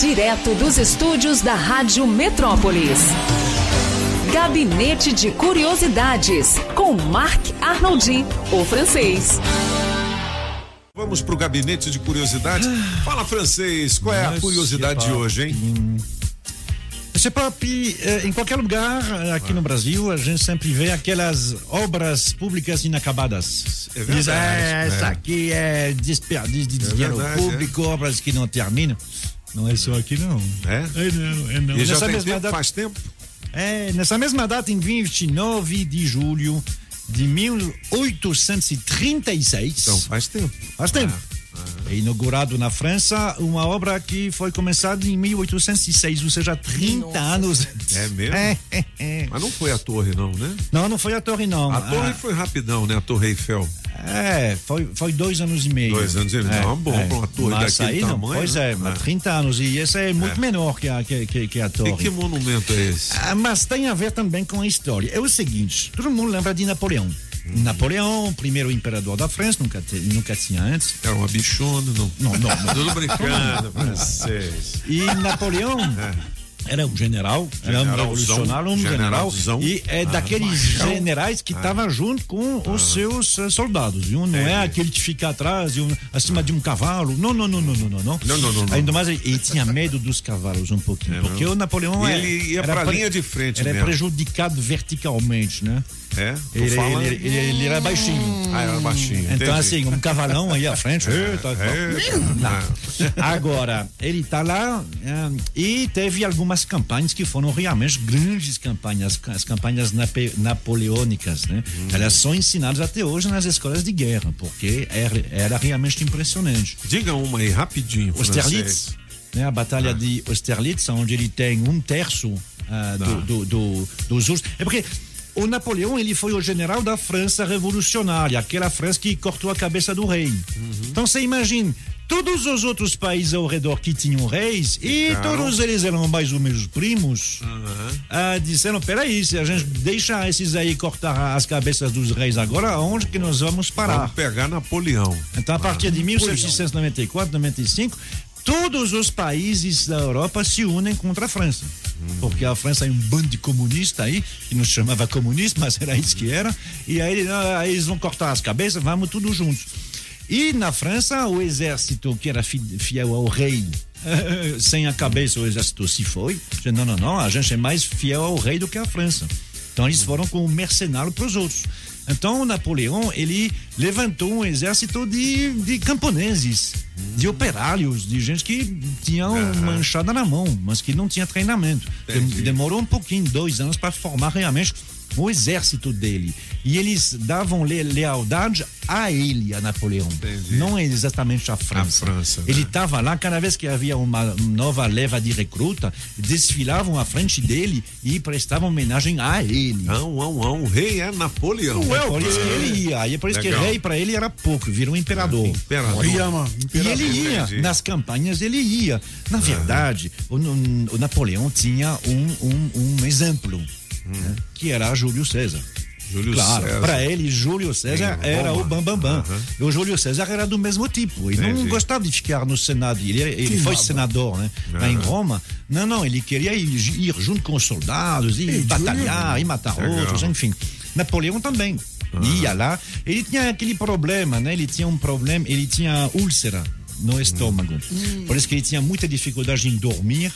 Direto dos estúdios da Rádio Metrópolis. Gabinete de Curiosidades, com Marc Arnoldi, o francês. Vamos para o gabinete de curiosidades. Fala, francês, qual é a curiosidade de hoje, hein? Você pode, em qualquer lugar aqui no Brasil, a gente sempre vê aquelas obras públicas inacabadas. É verdade, Diz, é, essa é. aqui é desperdício de dinheiro verdade, público, obras que não terminam. Não é só aqui, não. É? É não, é não. E já Nessa tem mesma tempo, data- faz tempo? é, nessa mesma data, em 29 de julho de 1836. Então, faz tempo. Faz tempo. É inaugurado na França uma obra que foi começada em 1806, ou seja, 30 anos. É mesmo? É, é, é. Mas não foi a torre, não, né? Não, não foi a torre, não. A torre Ah, foi rapidão, né? A Torre Eiffel. É, foi, foi dois anos e meio. Dois anos e meio. É, Não, bom, pra uma torre mas daquele aí não, tamanho, Pois né? é, mas É. 30 anos. E essa é muito menor que a, que, que, que a E torre. que monumento é esse? Ah, mas tem a ver também com a história. É o seguinte: todo mundo lembra de Napoleão. Napoleão, primeiro imperador da França, nunca, te- nunca tinha antes. Era uma bichona, não? Não, não, não. Tudo brincando, francês. E Napoleão era um general, era um revolucionário, um general. E é daqueles generais que estavam junto com os seus eh, soldados. Viu? Não é aquele que fica atrás, e um- acima de um cavalo. Não, não, não, não, não, não. não. Não. Ainda mais ele, ele tinha medo dos cavalos um pouquinho. porque o Napoleão E é- ele ia era pra pre- linha de frente Era mesmo. prejudicado verticalmente, né? É? Ele, falando. ele, ele- ele era baixinho. Ah, era baixinho. Então, entendi. assim, um cavalão aí à frente. eita, É, não. Agora, ele está lá eh, e teve algumas campanhas que foram realmente grandes campanhas, as campanhas nape- napoleônicas, né? Hum. Elas são ensinadas até hoje nas escolas de guerra, porque era, era realmente impressionante. Diga uma aí, rapidinho. Austerlitz, né? A batalha de Austerlitz, onde ele tem um terço ah, do, do, do- dos ursos. É porque o Napoleão ele foi o general da França revolucionária, aquela França que cortou a cabeça do rei. Então você imagina. Todos os outros países ao redor que tinham reis, e todos eles eram mais ou menos primos, ah, disseram: peraí, se a gente deixar esses aí cortar as cabeças dos reis agora, onde que nós vamos parar? Vamos pegar Napoleão. Então, a partir de 1794, 95, todos os países da Europa se unem contra a França. Porque a França é um bando de comunista aí, que não se chamava comunista, mas era isso que era. E aí, aí eles vão cortar as cabeças, vamos tudo juntos. E na França, o exército que era fi- fiel ao rei, sem a cabeça, o exército se foi. Não, não, não, a gente é mais fiel ao rei do que a França. Então eles foram como mercenário para os outros. Então Napoleão ele levantou um exército de, de camponeses, de operários, de gente que tinha uma enxada na mão, mas que não tinha treinamento. Entendi. Demorou um pouquinho, dois anos, para formar realmente o exército dele. E eles davam le lealdade a ele, a Napoleão. Entendi. Não exatamente à França. França, né? Ele estava lá, cada vez que havia uma nova leva de recruta, desfilavam à frente dele e prestavam homenagem a ele. Não, não, não. O rei é Napoleão. É por isso que ele ia. E é por isso Legal. que rei para ele era pouco, virou um imperador. Imperador. E ele ia, Entendi. nas campanhas ele ia. Na verdade, o, o Napoleão tinha um, um, um exemplo, né, que era Júlio César. Júlio Claro, para ele, Júlio César Em era o Bambambam. Bam, bam. E O Júlio César era do mesmo tipo. Ele não Entendi. gostava de ficar no Senado. Ele, ele foi senador, né? Lá em Roma. Não, não, ele queria ir, ir junto com os soldados, e batalhar, e matar Legal. outros, enfim. Napoleão também. Ia lá. Ele tinha aquele problema, né? Ele tinha um problema, ele tinha úlcera no estômago. Por isso que ele tinha muita dificuldade em dormir.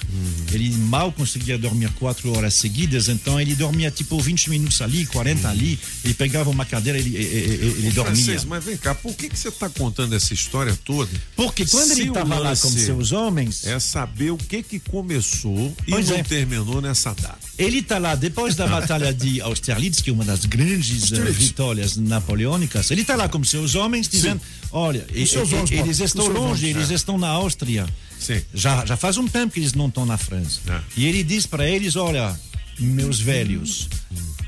Ele mal conseguia dormir quatro horas seguidas, então ele dormia tipo 20 minutos ali, 40 ali. Ele pegava uma cadeira e ele, ele, ele dormia. Francês, mas vem cá, por que, que você está contando essa história toda? Porque quando Se ele estava lá com seus homens, É saber o que que começou e Pois não é. terminou nessa data. Ele está lá depois da batalha de Austerlitz, que é uma das grandes eh, vitórias napoleônicas. Ele está lá com seus homens, dizendo: olha, e- e- eles estão longe, homens, eles é. estão na Áustria. Sim. Já, já faz um tempo que eles não estão na França. É. E ele diz para eles: olha, meus velhos,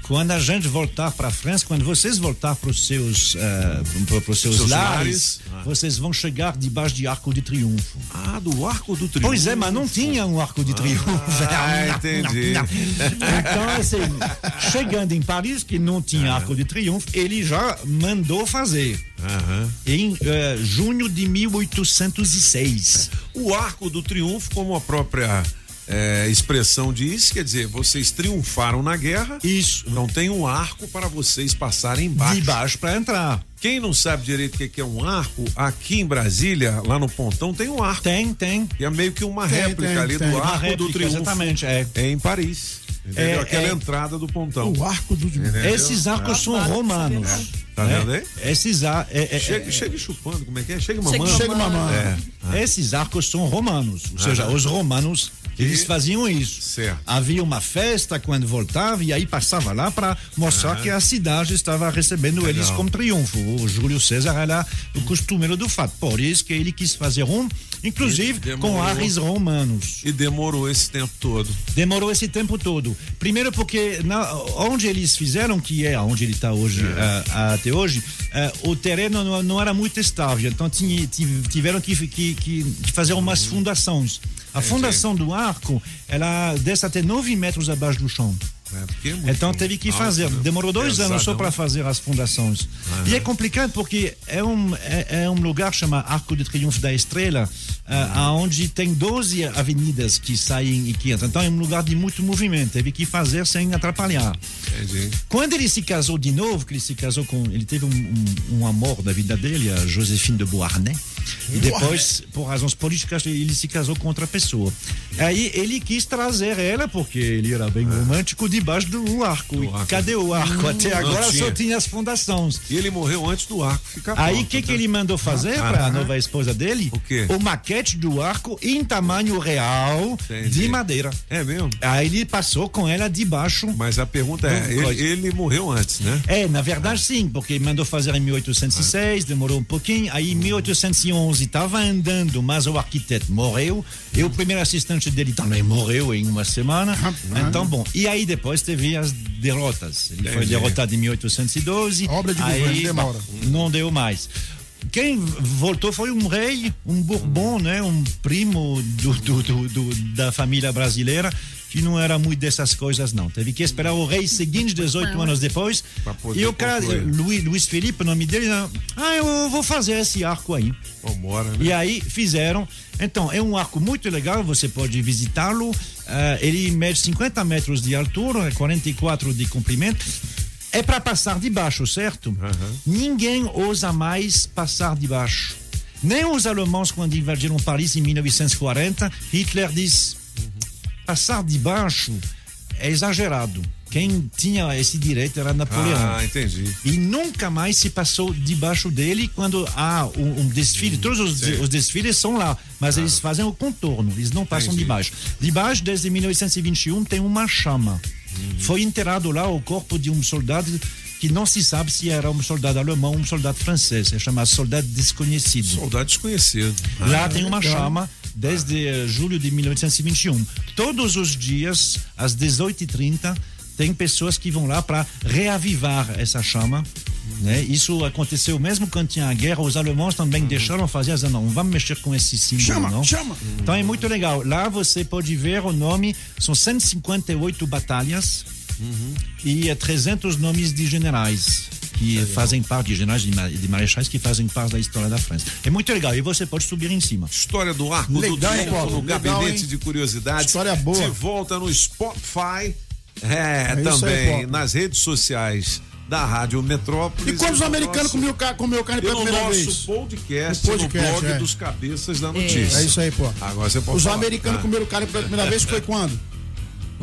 quando a gente voltar para a França, quando vocês voltar para os seus, eh, pro- pros seus, Seus lares, lares, vocês vão chegar debaixo de Arco de Triunfo. Ah, do Arco do Triunfo. Pois é, mas não tinha um Arco de Triunfo. Ah, entendi. Então, assim, chegando em Paris, que não tinha Arco de Triunfo, ele já mandou fazer. Aham. Em eh, junho de 1806. O Arco do Triunfo, como a própria é, expressão diz, quer dizer, vocês triunfaram na guerra. Isso. Não tem um arco para vocês passarem embaixo. De baixo para entrar. Quem não sabe direito o que que é um arco, aqui em Brasília, lá no Pontão, tem um arco. Tem, tem. Que é meio que uma Tem, réplica tem, ali tem. do Arco do réplica, Triunfo. exatamente, é. É em Paris. Entendeu? É, Aquela é. entrada do Pontão. O arco do Entendeu? Esses arcos são romanos. Tá né? vendo aí? Esses, ar, é, é, Chega, é, chega chupando, como é que é? Chega mamando. Chega mamando. É. esses arcos são romanos. Ou seja, os romanos, eles faziam isso. Certo. Havia uma festa quando voltava e aí passava lá para mostrar que a cidade estava recebendo eles Legal. como triunfo. O Júlio César era o costumeiro do fato. Por isso que ele quis fazer um, inclusive demorou. com ares romanos. E demorou esse tempo todo. Demorou esse tempo todo. Primeiro porque na, onde eles fizeram, que é onde ele está hoje, ah, até hoje, ah, o terreno não, não era muito estável. Então tinha- tiv- tiveram que, que, que- que fazer umas fundações. A fundação do arco, ela desce até 9 metros abaixo do chão. Né? É Então teve que alto, fazer. né? Demorou dois anos só Pesadão. para fazer as fundações. E é complicado porque é um, é, é um lugar chamado Arco de Triunfo da Estrela, ah, onde tem 12 avenidas que saem e que entram. Então é um lugar de muito movimento. Teve que fazer sem atrapalhar. Entendi. Quando ele se casou de novo, que ele se casou com. Ele teve um, um, um amor da vida dele, a Joséphine de Beauharnais. E depois, por razões políticas, ele se casou com outra pessoa. Aí ele quis trazer ela, porque ele era bem romântico, debaixo do arco. E arco. cadê o arco? Até agora tinha. só tinha as fundações. E ele morreu antes do arco ficar Aí o que, que tá? ele mandou fazer para a nova esposa dele? O quê? O maquete do arco em tamanho real Entendi. de madeira. É mesmo? Aí ele passou com ela debaixo Mas a pergunta é, ele, ele morreu antes, né? É, na verdade sim, porque mandou fazer em 1806, demorou um pouquinho, aí em 1811 estava andando, mas o arquiteto morreu, e o primeiro assistente dele também morreu em uma semana, então bom, e aí depois teve as derrotas, ele foi derrotado em 1812, Obra de aí demora. não deu mais. Quem voltou foi um rei, um Bourbon, né? Um primo do- do- do- da família brasileira, que não era muito dessas coisas, não. Teve que esperar o rei seguinte, 18 anos depois. E o cara. Luiz, Luiz Felipe, o nome dele, ah, eu vou fazer esse arco aí. Vambora, né? E aí fizeram. Então, é um arco muito legal, você pode visitá-lo. Ah, ele mede 50 metros de altura, 44 de comprimento. É para passar de baixo, certo? Ninguém ousa mais passar de baixo. Nem os alemães, quando invadiram Paris em 1940, Hitler diz: passar de baixo é exagerado. Quem tinha esse direito era Napoleão. Ah, entendi. E nunca mais se passou debaixo dele quando há um, um desfile. Todos os, os desfiles são lá, mas eles fazem o contorno, eles não passam Entendi. debaixo. Debaixo, desde 1921, tem uma chama. Foi enterrado lá o corpo de um soldado que não se sabe se era um soldado alemão ou um soldado francês. É chamado soldado desconhecido. Soldado desconhecido. Lá tem uma chama desde julho de 1921. Todos os dias, às 18h30, tem pessoas que vão lá para reavivar essa chama. Né? Isso aconteceu mesmo quando tinha a guerra. Os alemães também deixaram fazer, dizendo, não, não vamos mexer com esse símbolo, Chama, não. chama. Então é muito legal. Lá você pode ver o nome, são 158 batalhas e eh, 300 nomes de generais que fazem parte, de generais de ma- de marechais que fazem parte da história da França. É muito legal e você pode subir em cima. História do Arco do Legal, hein, Triunfo no Legal, Gabinete hein? de Curiosidades. História boa. De volta no Spotify. É, É aí, também Paulo. nas redes sociais da Rádio Metrópolis. E quando os no americanos nosso- comiam, comiam carne pela primeira nosso vez? podcast, No podcast, no blog é. dos Cabeças da Notícia. É isso aí, pô. Agora você pode Os falar. americanos Ah, comeram carne pela primeira vez foi quando?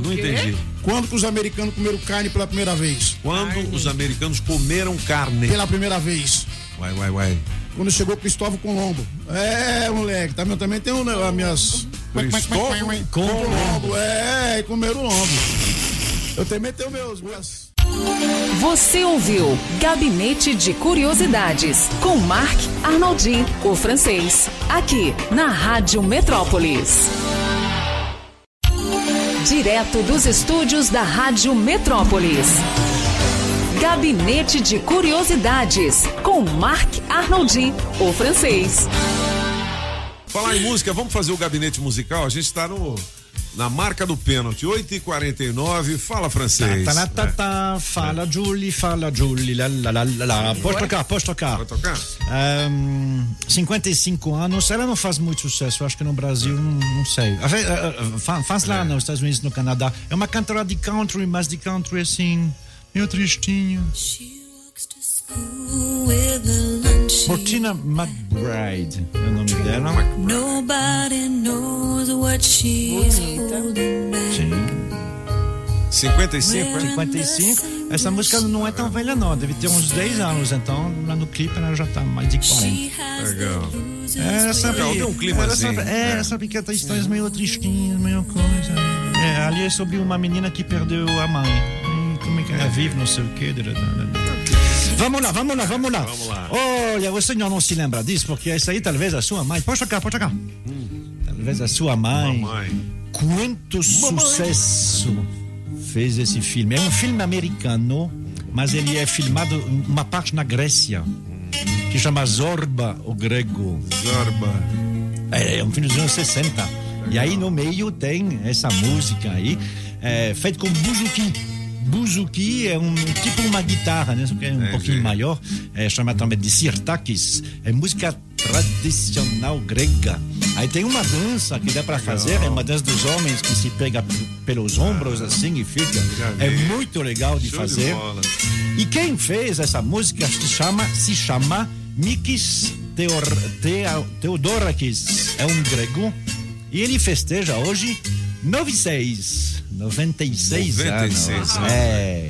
Não entendi. Quando que os americanos comeram carne pela primeira vez? Quando os americanos comeram carne. Pela primeira vez. Vai, vai, vai. Quando chegou Cristóvão Colombo. É, moleque, também, também tem um, né, as minhas. Cristóvão Colombo. É, comeram o lombo. Eu também tenho meus. meus... Você ouviu Gabinete de Curiosidades com Marc Arnoldi, o francês, aqui na Rádio Metrópolis. Direto dos estúdios da Rádio Metrópolis. Gabinete de Curiosidades, com Marc Arnoldi, o francês. Falar em música, vamos fazer o gabinete musical? A gente está no na marca do pênalti, 8 e 49 fala francês. Tá, tá, tá, tá, fala Julie, fala Julie, lá, lá, lá, lá. Pode tocar, pode tocar. Pode tocar? Um, 55 anos, ela não faz muito sucesso, acho que no Brasil, não, não sei. Faz, faz lá é. nos Estados Unidos, no Canadá. É uma cantora de country, mas de country assim, meio tristinho. Mortina McBride é o nome dela. Nobody knows what she's holding back. Sim. 55, 55. Essa música não é tão velha, não. Deve ter uns 10 anos, então lá no clipe ela já tá mais de 40. Legal. É, sabe, Legal, tem um clima ela assim. Sabe, é, é, sabe que ela histórias é. meio tristinhas, meio coisa. É, ali é sobre uma menina que perdeu a mãe. E como é que ela vive, não sei o quê. Vamos lá, vamos lá, vamos lá. Vamos lá. Olha, o senhor não se lembra disso, porque essa aí talvez a sua mãe. Pode tocar, pode tocar. Hum. Talvez a sua mãe. Mamãe. Quanto Mamãe. sucesso fez esse filme. É um filme americano, mas ele é filmado uma parte na Grécia, que chama Zorba, o grego. Zorba. É, é um filme dos anos 60. E aí no meio tem essa música aí, é, feita com buzuki buzuki é um tipo uma guitarra, né? Só que é um é, pouquinho sim. maior. É chamado também de sirtakis. É música tradicional grega. Aí tem uma dança que dá para fazer, é uma dança dos homens que se pega pelos ombros assim e fica. É muito legal de Show fazer. De e quem fez essa música se chama se chama Mikis Teor, Theodorakis. É um grego e ele festeja hoje 96. 96, 96 anos. É. é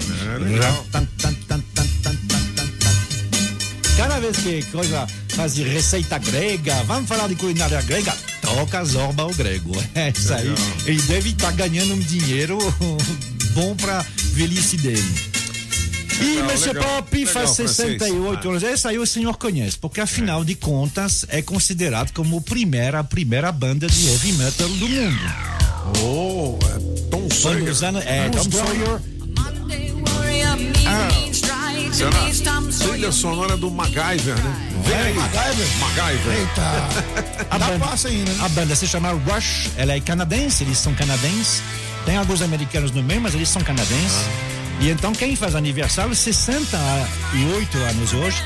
Cada vez que coisa faz de receita grega, vamos falar de culinária grega, toca Zorba o grego. É isso aí. Ele deve estar tá ganhando um dinheiro bom para velhice dele. E Monsieur Pop faz 68 anos. Essa aí o senhor conhece, porque afinal é. de contas é considerado como primeira, a primeira banda de heavy metal do mundo. Oh, é Tom Sawyer. É, Tom Sawyer. Ah, será trilha sonora do MacGyver, né? Vem aí. MacGyver? MacGyver. Eita. a, banda, ainda, né? a banda se chama Rush, ela é canadense, eles são canadenses. Tem alguns americanos no meio, mas eles são canadenses. Ah. E então quem faz aniversário 68 anos hoje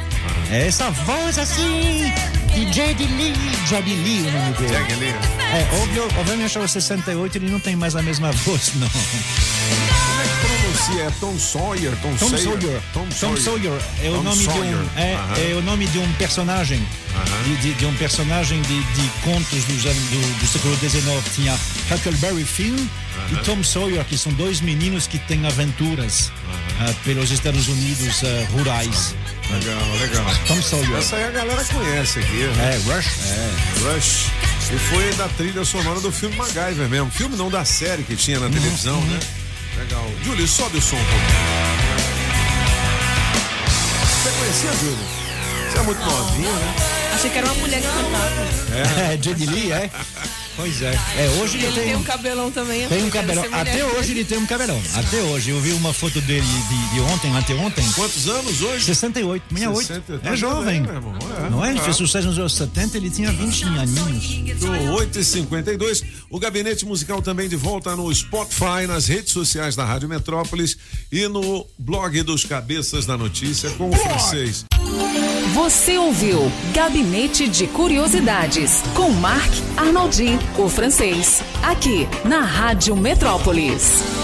é essa voz assim de Jade Lee, Jade Lee o nome dele. Jade Lee. É, obviamente aos 68 ele não tem mais a mesma voz, não. Como é que pronuncia? É Tom Sawyer? Tom, Tom Sawyer. Sawyer. Tom, Tom Sawyer. É o nome Sawyer. de um é, uh -huh. é, o nome de um personagem uh -huh. de, de, de, um personagem de, de contos do, do, do século XIX. Tinha Huckleberry Finn uh -huh. e Tom Sawyer, que são dois meninos que têm aventuras uh, pelos Estados Unidos uh, rurais. Legal, legal. Tom Sawyer. Essa aí a galera conhece aqui. Né? É, Rush. É. Rush. E foi da trilha sonora do filme MacGyver mesmo. Filme não da série que tinha na televisão, né? Legal. Júlio, sobe o som um pouquinho. Você conhecia, Júlio? Você é muito novinho, né? Achei que era uma mulher que cantava. É, Judy Lee, é? Pois é. É, hoje ele, ele tem, tem um cabelão também. Tem um cabelão. Até hoje ele tem um cabelão. Até hoje. Eu vi uma foto dele de, de ontem, anteontem. Quantos anos hoje? 68, 68. 60, é jovem. Bem, é, não é? Ele fez sucesso nos anos 70, ele tinha 20 aninhos. 8 e 52 O gabinete musical também de volta no Spotify, nas redes sociais da Rádio Metrópolis e no blog dos Cabeças da Notícia com o francês. Você ouviu Gabinete de Curiosidades com Marc Arnoldi, o francês, aqui na Rádio Metrópolis.